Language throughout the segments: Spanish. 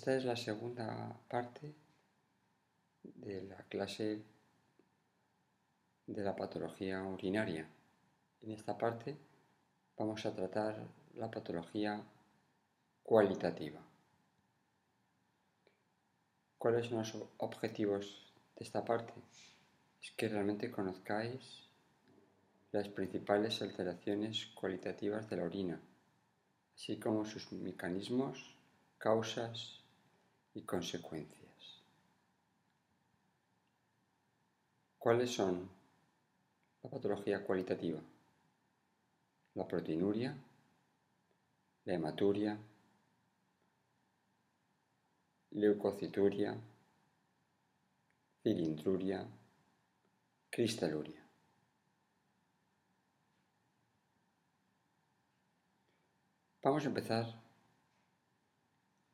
Esta es la segunda parte de la clase de la patología urinaria. En esta parte vamos a tratar la patología cualitativa. ¿Cuáles son los objetivos de esta parte? Es que realmente conozcáis las principales alteraciones cualitativas de la orina, así como sus mecanismos, causas y consecuencias. ¿Cuáles son la patología cualitativa? La proteinuria, la hematuria, leucocituria, cilindruria, cristaluria. Vamos a empezar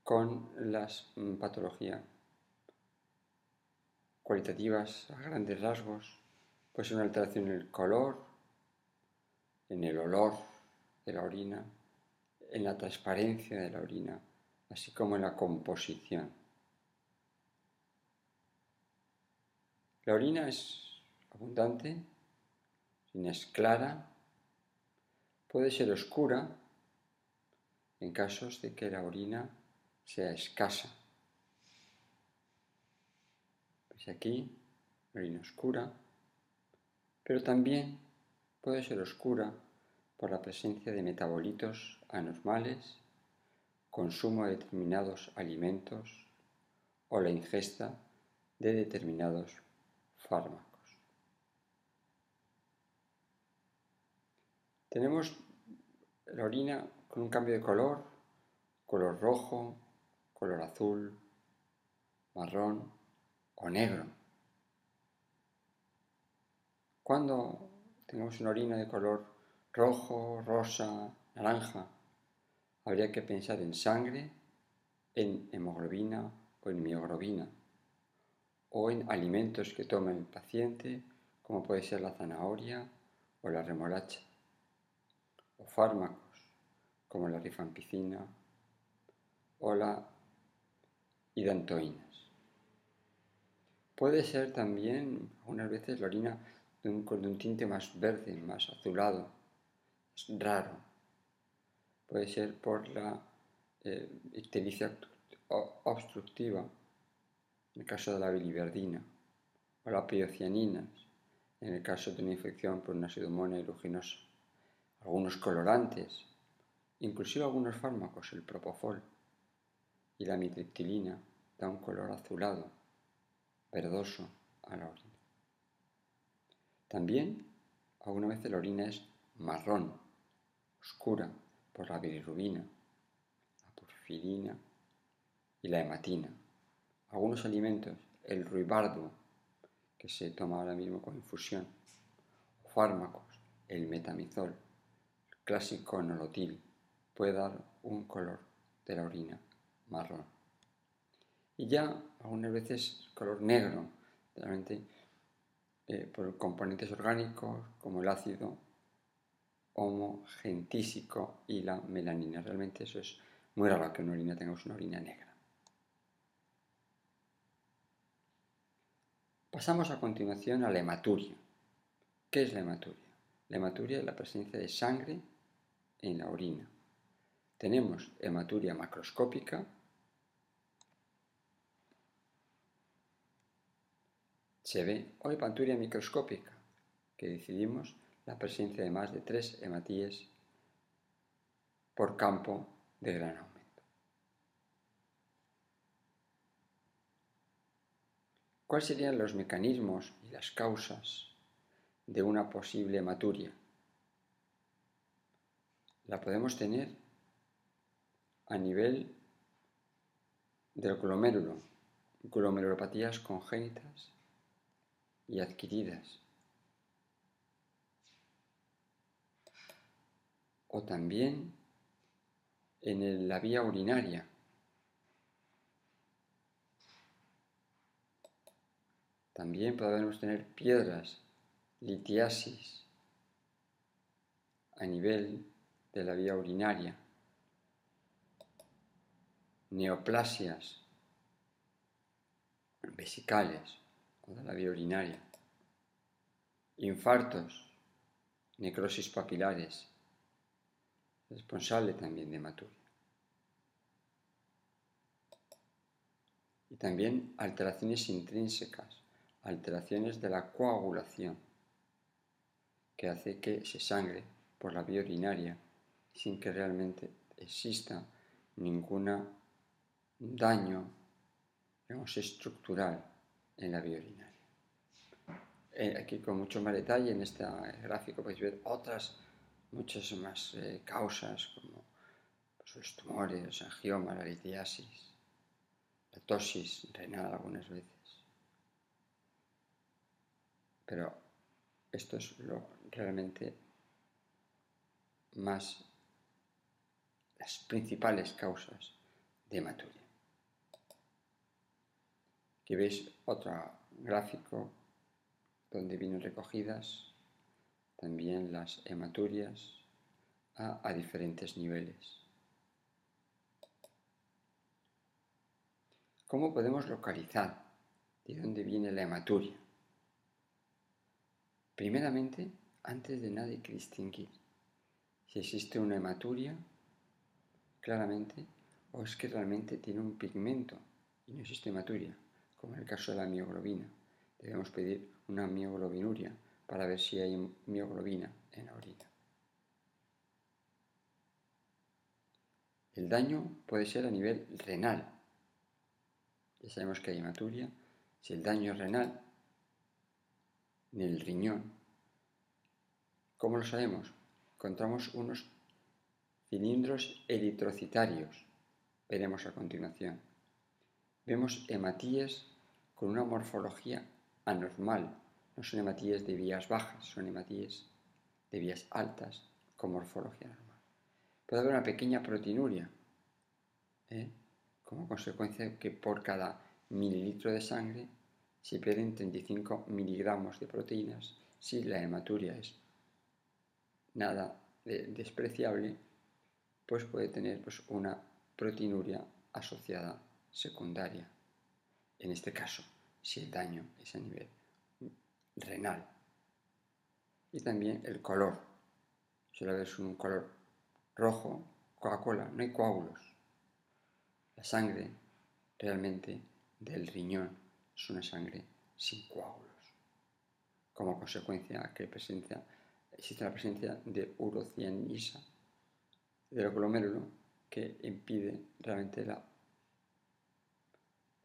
con las mm, patologías cualitativas a grandes rasgos, pues una alteración en el color, en el olor de la orina, en la transparencia de la orina, así como en la composición. La orina es abundante, es clara, puede ser oscura en casos de que la orina sea escasa. Pues aquí, orina oscura, pero también puede ser oscura por la presencia de metabolitos anormales, consumo de determinados alimentos o la ingesta de determinados fármacos. Tenemos la orina con un cambio de color, color rojo, color azul, marrón, o negro. Cuando tengamos una orina de color rojo, rosa, naranja, habría que pensar en sangre, en hemoglobina o en mioglobina, o en alimentos que toma el paciente, como puede ser la zanahoria o la remolacha, o fármacos como la rifampicina o la hidantoína. Puede ser también, algunas veces, la orina de un, tinte más verde, más azulado. Es raro. Puede ser por la eh, ictericia obstructiva, en el caso de la biliverdina, o la piocianinas, en el caso de una infección por una pseudomonas aeruginosa. Algunos colorantes, inclusive algunos fármacos, el propofol y la mitriptilina, da un color azulado verdoso a la orina. También alguna vez la orina es marrón, oscura por la bilirrubina, la porfirina y la hematina. Algunos alimentos, el ruibardo, que se toma ahora mismo con infusión, fármacos, el metamizol, el clásico nolotil, puede dar un color de la orina marrón. Y ya algunas veces color negro, realmente eh, por componentes orgánicos como el ácido homogentísico y la melanina. Realmente eso es muy raro que una orina tenga una orina negra. Pasamos a continuación a la hematuria. ¿Qué es la hematuria? La hematuria es la presencia de sangre en la orina. Tenemos hematuria macroscópica, Se ve o hepaturia microscópica, que decidimos la presencia de más de tres hematíes por campo de gran aumento. ¿Cuáles serían los mecanismos y las causas de una posible hematuria? La podemos tener a nivel del glomérulo, glomerulopatías congénitas y adquiridas. O también en la vía urinaria. También podemos tener piedras, litiasis, a nivel de la vía urinaria. neoplasias vesicales la vía urinaria, infartos, necrosis papilares, responsable también de hematuria. Y también alteraciones intrínsecas, alteraciones de la coagulación, que hace que se sangre por la vía urinaria sin que realmente exista ningún daño estructural en la vía urinaria. Eh, aquí con mucho más detalle en este gráfico podéis ver otras muchas más eh, causas como pues, los tumores, los angiomas, la litiasis, la tosis renal algunas veces. Pero esto es lo realmente más las principales causas de hematuria. Aquí veis otro gráfico donde vienen recogidas también las hematurias a, diferentes niveles. ¿Cómo podemos localizar de dónde viene la hematuria? Primeramente, antes de nada hay que distinguir si existe una hematuria claramente o es que realmente tiene un pigmento y no existe hematuria, como en el caso de la mioglobina. Debemos pedir una mioglobinuria para ver si hay mioglobina en la orina. El daño puede ser a nivel renal. Ya sabemos que hay hematuria. Si el daño es renal, en el riñón, ¿cómo lo sabemos? Encontramos unos cilindros eritrocitarios. Veremos a continuación. Vemos hematíes con una morfología anormal, no son hematíes de vías bajas, son hematíes de vías altas con morfología normal. Puede haber una pequeña proteinuria, ¿eh? como consecuencia de que por cada mililitro de sangre se pierden 35 miligramos de proteínas si la hematuria es nada despreciable, pues puede tener pues, una proteinuria asociada secundaria. En este caso, si el daño es a nivel renal. Y también el color. La ves un color rojo, Coca-Cola, no hay coágulos. La sangre realmente del riñón es una sangre sin coágulos. Como consecuencia que presencia, existe la presencia de urocianisa del glomérulo que impide realmente la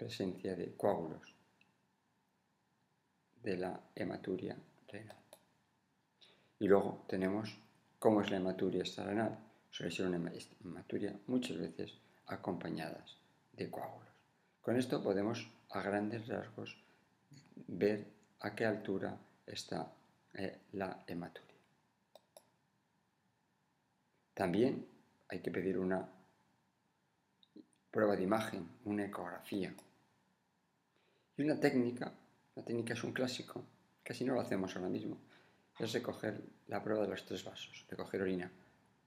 presencia de coágulos de la hematuria renal. Y luego tenemos cómo es la hematuria renal. Suele ser una hematuria muchas veces acompañadas de coágulos. Con esto podemos a grandes rasgos ver a qué altura está eh, la hematuria. También hay que pedir una prueba de imagen, una ecografía. Una técnica la técnica es un clásico, casi no lo hacemos ahora mismo. Es recoger la prueba de los tres vasos, recoger orina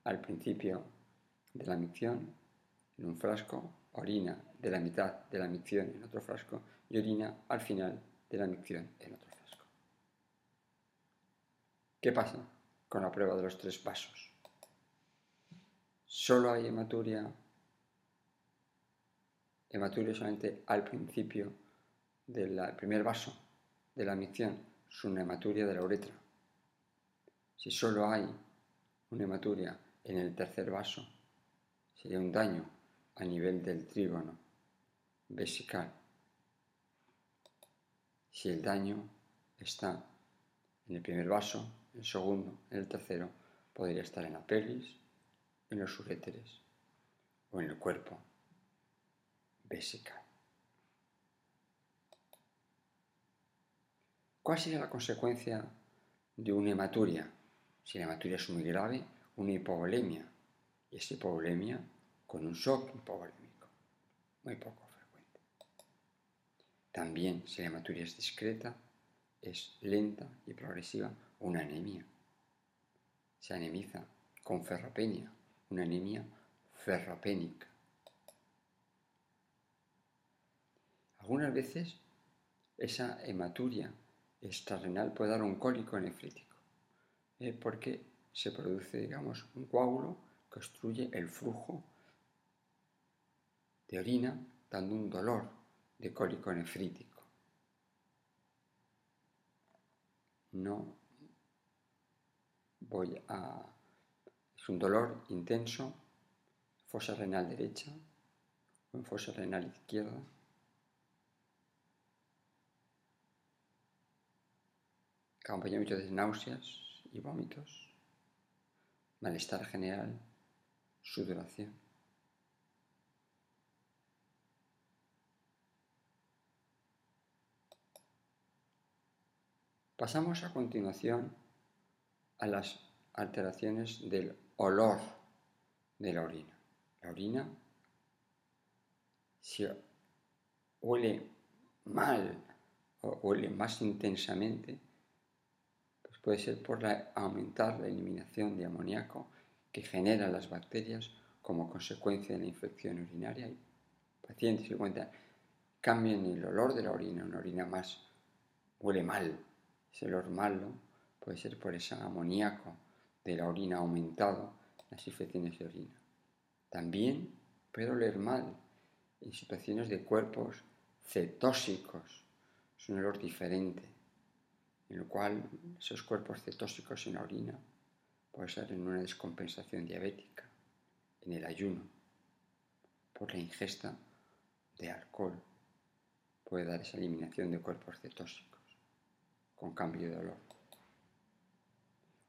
al principio de la micción en un frasco, orina de la mitad de la micción en otro frasco y orina al final de la micción en otro frasco. ¿Qué pasa con la prueba de los tres vasos? Solo hay hematuria, hematuria solamente al principio del primer vaso de la micción es una hematuria de la uretra. Si solo hay una hematuria en el tercer vaso, sería un daño a nivel del trígono vesical. Si el daño está en el primer vaso, en el segundo, en el tercero, podría estar en la pelvis, en los uréteres o en el cuerpo vesical. ¿Cuál sería la consecuencia de una hematuria? Si la hematuria es muy grave, una hipovolemia. Y esa hipovolemia con un shock hipovolémico, muy poco frecuente. También, si la hematuria es discreta, es lenta y progresiva, una anemia. Se anemiza con ferropenia, una anemia ferropénica. Algunas veces esa hematuria extrarrenal puede dar un cólico nefrítico, ¿eh? porque se produce, digamos, un coágulo que obstruye el flujo de orina, dando un dolor de cólico nefrítico. No voy a... Es un dolor intenso, fosa renal derecha o fosa renal izquierda. Acompañamiento de náuseas y vómitos, malestar general, sudoración. Pasamos a continuación a las alteraciones del olor de la orina. La orina, si huele mal o huele más intensamente, puede ser por aumentar la eliminación de amoníaco que generan las bacterias como consecuencia de la infección urinaria. Y pacientes se cuenta cambian el olor de la orina, una orina más huele mal, ese olor malo puede ser por ese amoníaco de la orina aumentado las infecciones de orina. También puede oler mal en situaciones de cuerpos cetóxicos. Es un olor diferente, en el cual esos cuerpos cetóxicos en la orina puede ser en una descompensación diabética, en el ayuno, por la ingesta de alcohol. Puede dar esa eliminación de cuerpos cetóxicos con cambio de olor.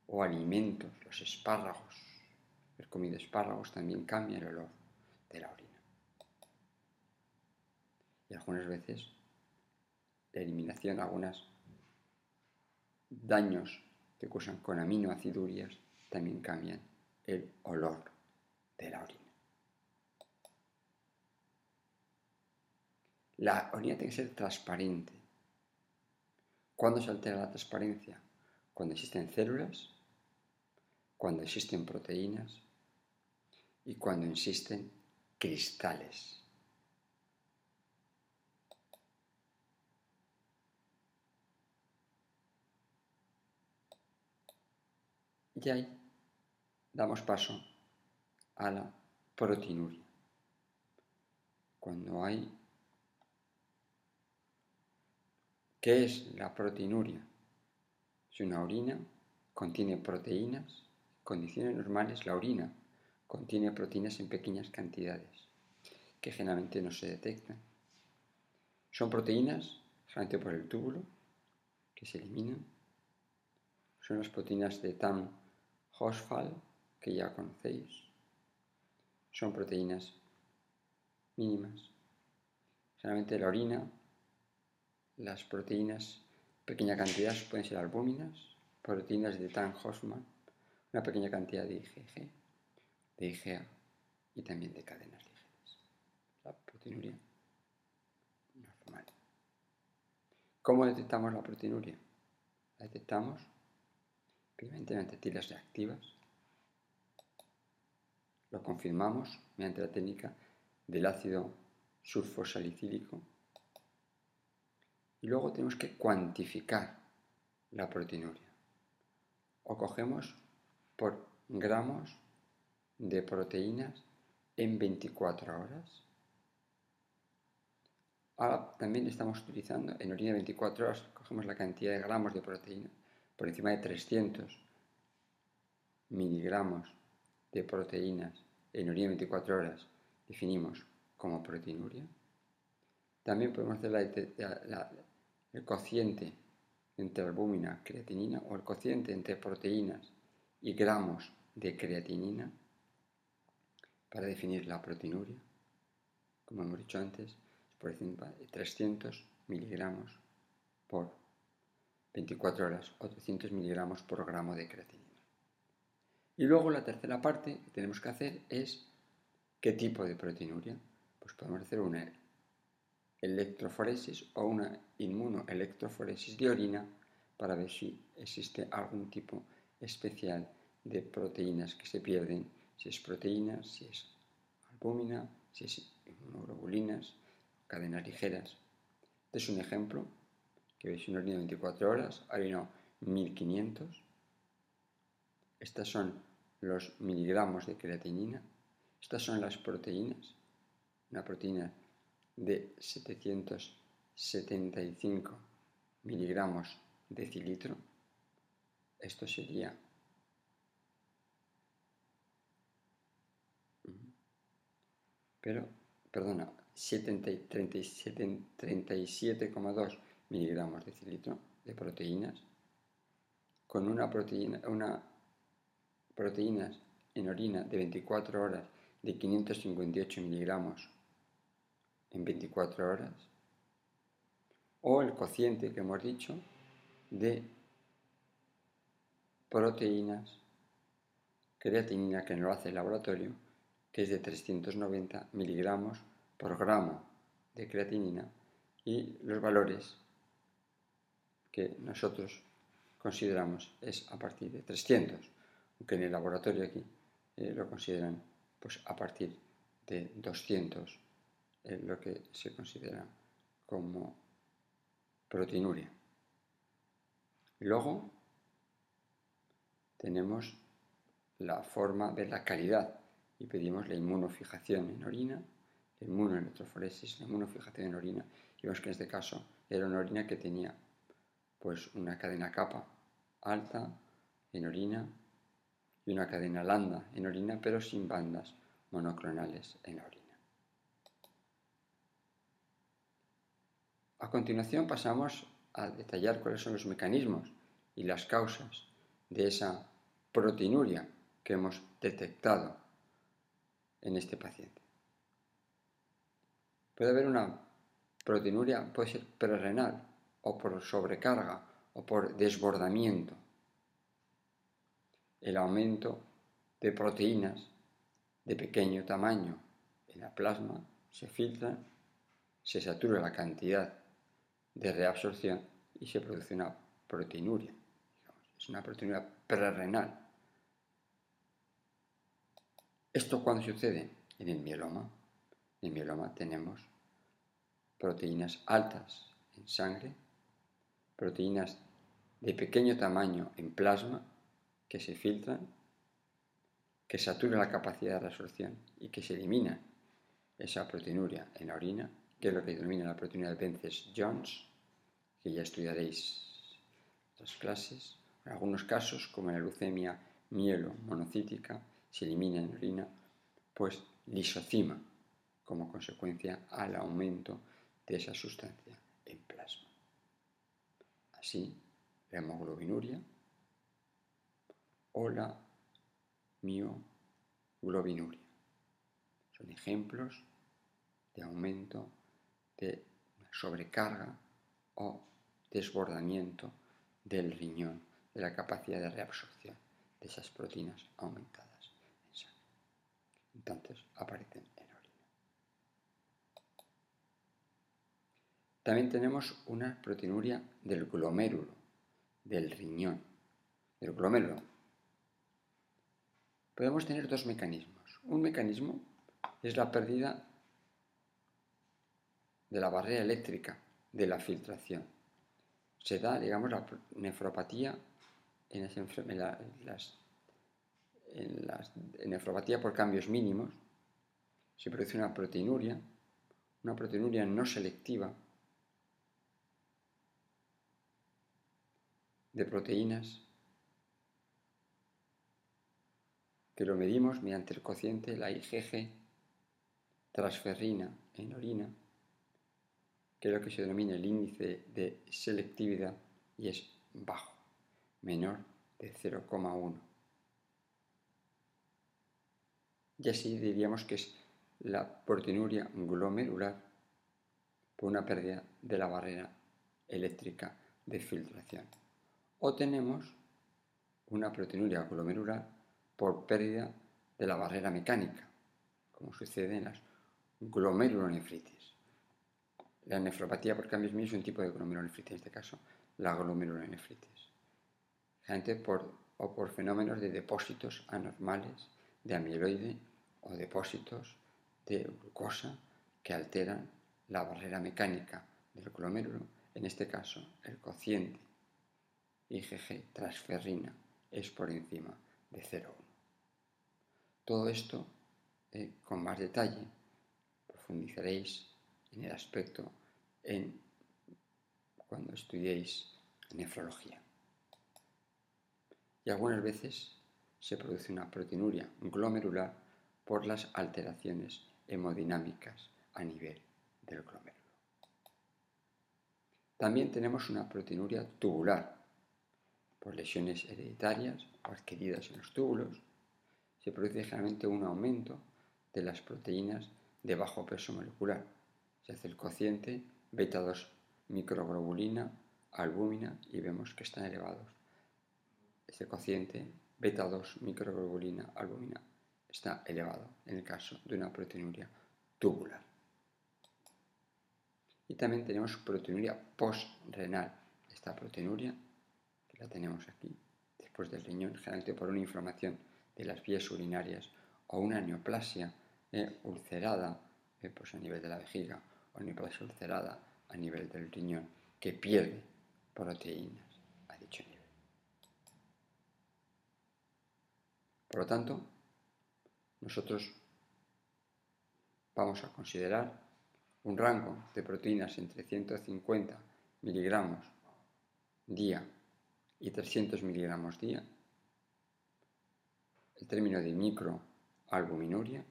O alimentos, los espárragos. El comido espárragos también cambia el olor de la orina. Y algunas veces la eliminación, algunos daños que cursan con aminoacidurias también cambian el olor de la orina. La orina tiene que ser transparente, ¿Cuándo se altera la transparencia? Cuando existen células, cuando existen proteínas y cuando existen cristales. Y ahí damos paso a la proteinuria. Cuando hay ¿Qué es la proteinuria? Si una orina contiene proteínas, en condiciones normales la orina contiene proteínas en pequeñas cantidades que generalmente no se detectan. Son proteínas generalmente por el túbulo que se eliminan. Son las proteínas de TAM Hosfal que ya conocéis. Son proteínas mínimas. Generalmente la orina las proteínas, pequeña cantidad, pueden ser albúminas, proteínas de Tan Hosman, una pequeña cantidad de IgG, de IgA y también de cadenas ligeras. La proteinuria normal. ¿Cómo detectamos la proteinuria? La detectamos primeramente mediante tiras reactivas. Lo confirmamos mediante la técnica del ácido sulfosalicílico y luego tenemos que cuantificar la proteinuria. O cogemos por gramos de proteínas en 24 horas. Ahora también estamos utilizando en orina de 24 horas, cogemos la cantidad de gramos de proteína por encima de 300 miligramos de proteínas en orina de 24 horas, definimos como proteinuria. También podemos hacer el cociente entre albúmina, creatinina o el cociente entre proteínas y gramos de creatinina para definir la proteinuria. Como hemos dicho antes, por ejemplo, 300 miligramos por 24 horas o 300 miligramos por gramo de creatinina. Y luego la tercera parte que tenemos que hacer es qué tipo de proteinuria. Pues podemos hacer una electroforesis o una inmunoelectroforesis de orina para ver si existe algún tipo especial de proteínas que se pierden, si es proteína, si es albúmina, si es inmunoglobulinas, cadenas ligeras Este es un ejemplo que veis una orina de 24 horas, orina 1500. Estas son los miligramos de creatinina. Estas son las proteínas. Una proteína de 775 miligramos de cilitro. Esto sería pero, perdona, 37,2 miligramos de cilitro de proteínas con una proteína, una proteínas en orina de 24 horas de 558 miligramos en 24 horas o el cociente que hemos dicho de proteínas creatinina que no lo hace el laboratorio que es de 390 miligramos por gramo de creatinina y los valores que nosotros consideramos es a partir de 300, aunque en el laboratorio aquí eh, lo consideran pues a partir de 200, eh, lo que se considera como proteinuria. Luego tenemos la forma de la calidad y pedimos la inmunofijación en orina, la inmunoelectroforesis, la inmunofijación en orina, y vemos que en este caso era una orina que tenía pues una cadena capa alta en orina y una cadena lambda en orina, pero sin bandas monoclonales en la orina. A continuación pasamos a detallar cuáles son los mecanismos y las causas de esa proteinuria que hemos detectado en este paciente. Puede haber una proteinuria, puede ser prerrenal o por sobrecarga o por desbordamiento. El aumento de proteínas de pequeño tamaño en la plasma se filtra, se satura la cantidad de reabsorción y se produce una proteinuria. Es una proteinuria prerrenal ¿Esto cuándo sucede? En el mieloma. En el mieloma tenemos proteínas altas en sangre, proteínas de pequeño tamaño en plasma que se filtran, que saturan la capacidad de reabsorción y que se elimina esa proteinuria en la orina, que es lo que denomina la proteinuria de Bences-Jones, que ya estudiaréis en otras clases. En algunos casos, como en la leucemia mielo monocítica, se elimina en orina, pues lisocima como consecuencia al aumento de esa sustancia. Así, la hemoglobinuria o la mioglobinuria son ejemplos de aumento de sobrecarga o desbordamiento del riñón, de la capacidad de reabsorción de esas proteínas aumentadas entonces aparecen en orina. También tenemos una proteinuria del glomérulo, del riñón, del glomérulo. Podemos tener dos mecanismos. Un mecanismo es la pérdida de la barrera eléctrica de la filtración. Se da, digamos, la nefropatía en las en la nefropatía por cambios mínimos, se produce una proteinuria, una proteinuria no selectiva de proteínas que lo medimos mediante el cociente, la IgG transferrina en orina, que es lo que se denomina el índice de selectividad y es bajo, menor de 0,1. Y así diríamos que es la proteinuria glomerular por una pérdida de la barrera eléctrica de filtración. O tenemos una proteinuria glomerular por pérdida de la barrera mecánica, como sucede en las glomerulonefritis. La nefropatía por cambios mínimos es un tipo de glomerulonefritis, en este caso la glomerulonefritis. Gente por, o por fenómenos de depósitos anormales de amiloide o depósitos de glucosa que alteran la barrera mecánica del glomérulo, en este caso el cociente IgG transferrina es por encima de 0,1. Todo esto eh, con más detalle profundizaréis en el aspecto en cuando estudiéis nefrología. Y algunas veces se produce una proteinuria glomerular por las alteraciones hemodinámicas a nivel del glomérulo. También tenemos una proteinuria tubular por lesiones hereditarias o adquiridas en los túbulos. Se produce generalmente un aumento de las proteínas de bajo peso molecular. Se hace el cociente beta 2 microglobulina, albúmina y vemos que están elevados. Este cociente beta 2 microglobulina, albúmina está elevado en el caso de una proteinuria tubular. Y también tenemos proteinuria postrenal. Esta proteinuria, la tenemos aquí, después del riñón, generalmente por una inflamación de las vías urinarias o una neoplasia eh, ulcerada eh, pues a nivel de la vejiga o neoplasia ulcerada a nivel del riñón que pierde proteínas a dicho nivel. Por lo tanto, nosotros vamos a considerar un rango de proteínas entre 150 miligramos día y 300 miligramos día, el término de microalbuminuria,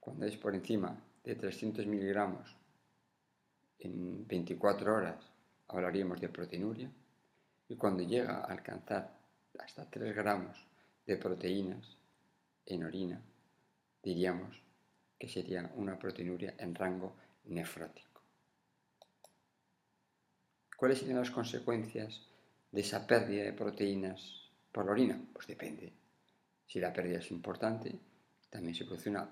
cuando es por encima de 300 miligramos en 24 horas hablaríamos de proteinuria y cuando llega a alcanzar hasta 3 gramos de proteínas en orina, diríamos que sería una proteinuria en rango nefrótico. ¿Cuáles serían las consecuencias de esa pérdida de proteínas por la orina? Pues depende. Si la pérdida es importante, también se produce una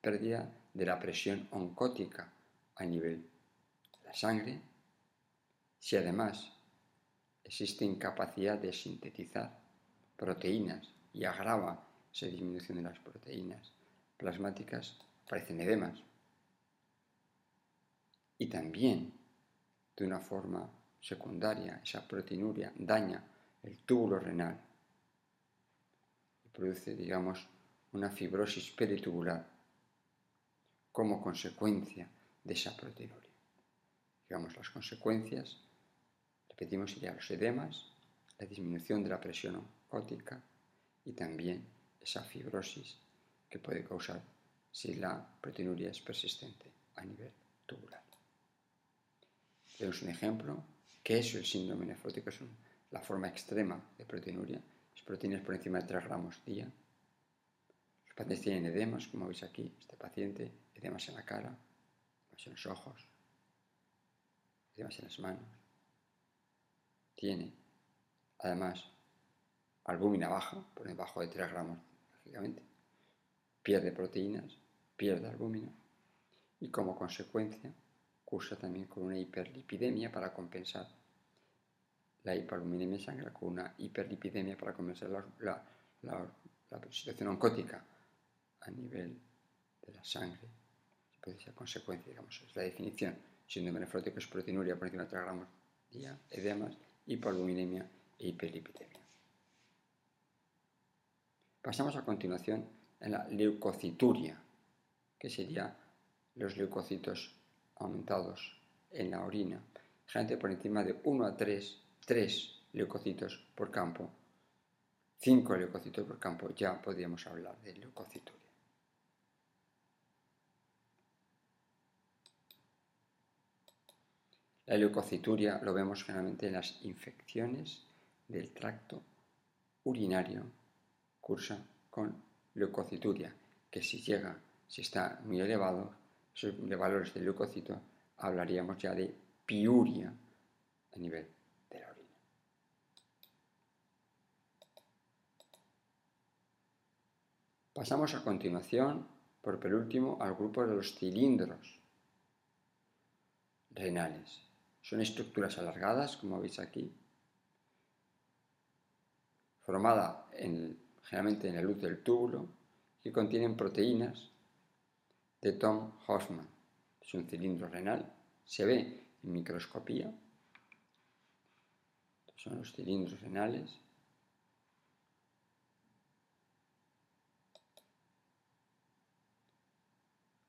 pérdida de la presión oncótica a nivel de la sangre. Si además existe incapacidad de sintetizar proteínas y agrava esa disminución de las proteínas plasmáticas, aparecen edemas. Y también, de una forma secundaria, esa proteinuria daña el túbulo renal y produce, digamos, una fibrosis peritubular como consecuencia de esa proteinuria. Digamos, las consecuencias, repetimos, serían los edemas, la disminución de la presión oncótica, y también esa fibrosis que puede causar si la proteinuria es persistente a nivel tubular. Tenemos un ejemplo. ¿Qué es el síndrome nefrótico? Es la forma extrema de proteinuria. Es proteínas por encima de 3 gramos día. Los pacientes tienen edemas, como veis aquí, este paciente, edemas en la cara, edemas en los ojos, edemas en las manos. Tiene, además, albúmina baja, por debajo de 3 gramos, lógicamente, pierde proteínas, pierde albúmina y como consecuencia cursa también con una hiperlipidemia para compensar la hiperalbuminemia sangre, con una hiperlipidemia para compensar la, situación oncótica a nivel de la sangre. Puede ser consecuencia, digamos, es la definición. Síndrome nefrótico es proteinuria por encima de 3 gramos día, edemas, hiperalbuminemia e hiperlipidemia. Pasamos a continuación en la leucocituria, que sería los leucocitos aumentados en la orina, generalmente por encima de 1 a 3, 3 leucocitos por campo, 5 leucocitos por campo, ya podríamos hablar de leucocituria. La leucocituria lo vemos generalmente en las infecciones del tracto urinario cursa con leucocituria, que si llega, si está muy elevado, de valores de leucocito, hablaríamos ya de piuria a nivel de la orina. Pasamos a continuación, por penúltimo, al grupo de los cilindros renales. Son estructuras alargadas, como veis aquí, formada en generalmente en la luz del túbulo, que contienen proteínas de Tom Hoffman. Es un cilindro renal. Se ve en microscopía. Estos son los cilindros renales.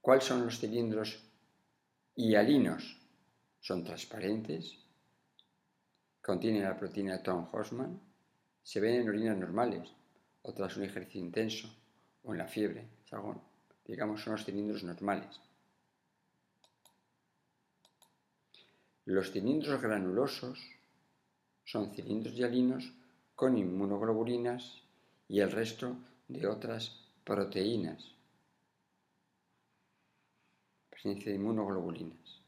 ¿Cuáles son los cilindros hialinos? Son transparentes, contienen la proteína Tom Hosman, se ven en orinas normales o tras un ejercicio intenso o en la fiebre, digamos, son los cilindros normales. Los cilindros granulosos son cilindros hialinos con inmunoglobulinas y el resto de otras proteínas. Presencia de inmunoglobulinas.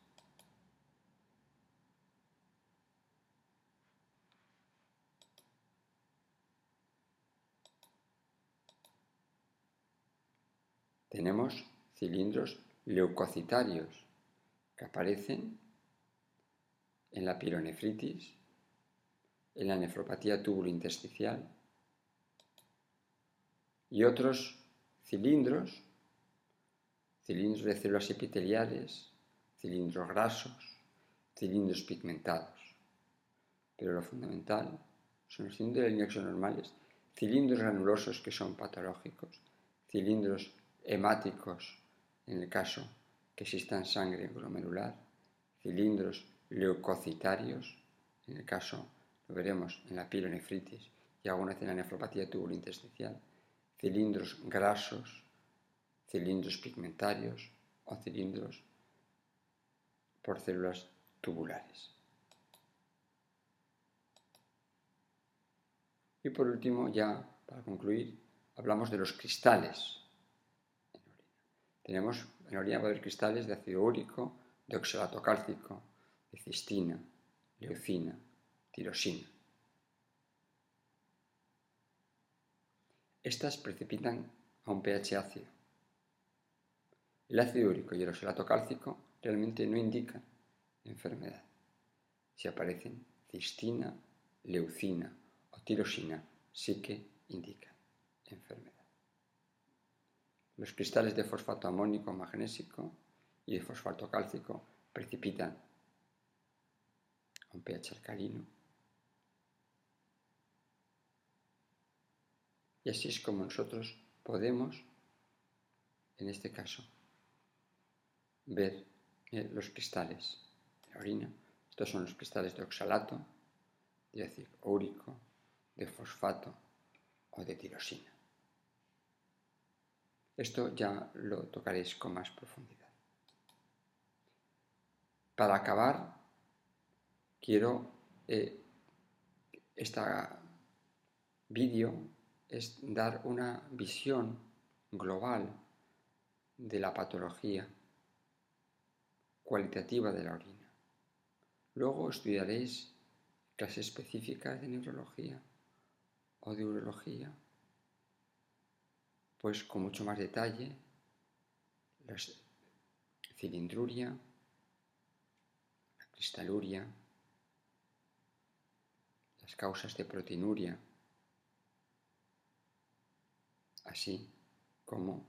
Tenemos cilindros leucocitarios que aparecen en la pielonefritis, en la nefropatía tubulointersticial y otros cilindros, cilindros de células epiteliales, cilindros grasos, cilindros pigmentados. Pero lo fundamental son los cilindros de la normales, cilindros granulosos que son patológicos, cilindros hemáticos en el caso que existan sangre glomerular, cilindros leucocitarios, en el caso, lo veremos en la pielonefritis y alguna vez en la nefropatía tubulointersticial, cilindros grasos, cilindros pigmentarios o cilindros por células tubulares. Y por último, ya para concluir, hablamos de los cristales. Tenemos en orina va cristales de ácido úrico, de oxalato cálcico, de cistina, leucina, tirosina. Estas precipitan a un pH ácido. El ácido úrico y el oxalato cálcico realmente no indican enfermedad. Si aparecen cistina, leucina o tirosina, sí que indican enfermedad. Los cristales de fosfato amónico magnésico y de fosfato cálcico precipitan un pH alcalino. Y así es como nosotros podemos, en este caso, ver eh, los cristales de orina. Estos son los cristales de oxalato, de ácido úrico, de fosfato o de tirosina. Esto ya lo tocaréis con más profundidad. Para acabar, quiero este vídeo es dar una visión global de la patología cualitativa de la orina. Luego estudiaréis clases específicas de neurología o de urología, pues con mucho más detalle, la cilindruria, la cristaluria, causas de proteinuria, así como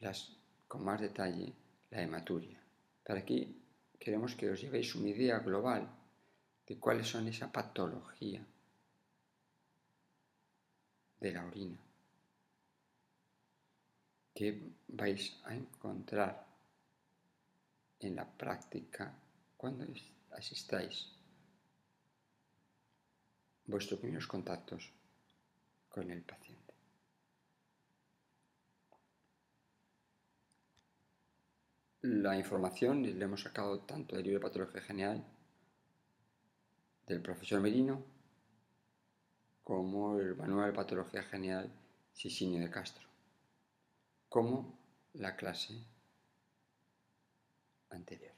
las, con más detalle la hematuria. Para aquí queremos que os llevéis una idea global de cuáles son esa patología de la orina que vais a encontrar en la práctica cuando asistáis vuestros primeros contactos con el paciente. La información la hemos sacado tanto del libro de Patología General del profesor Merino como el manual de Patología General Sisinio de Castro, como la clase anterior.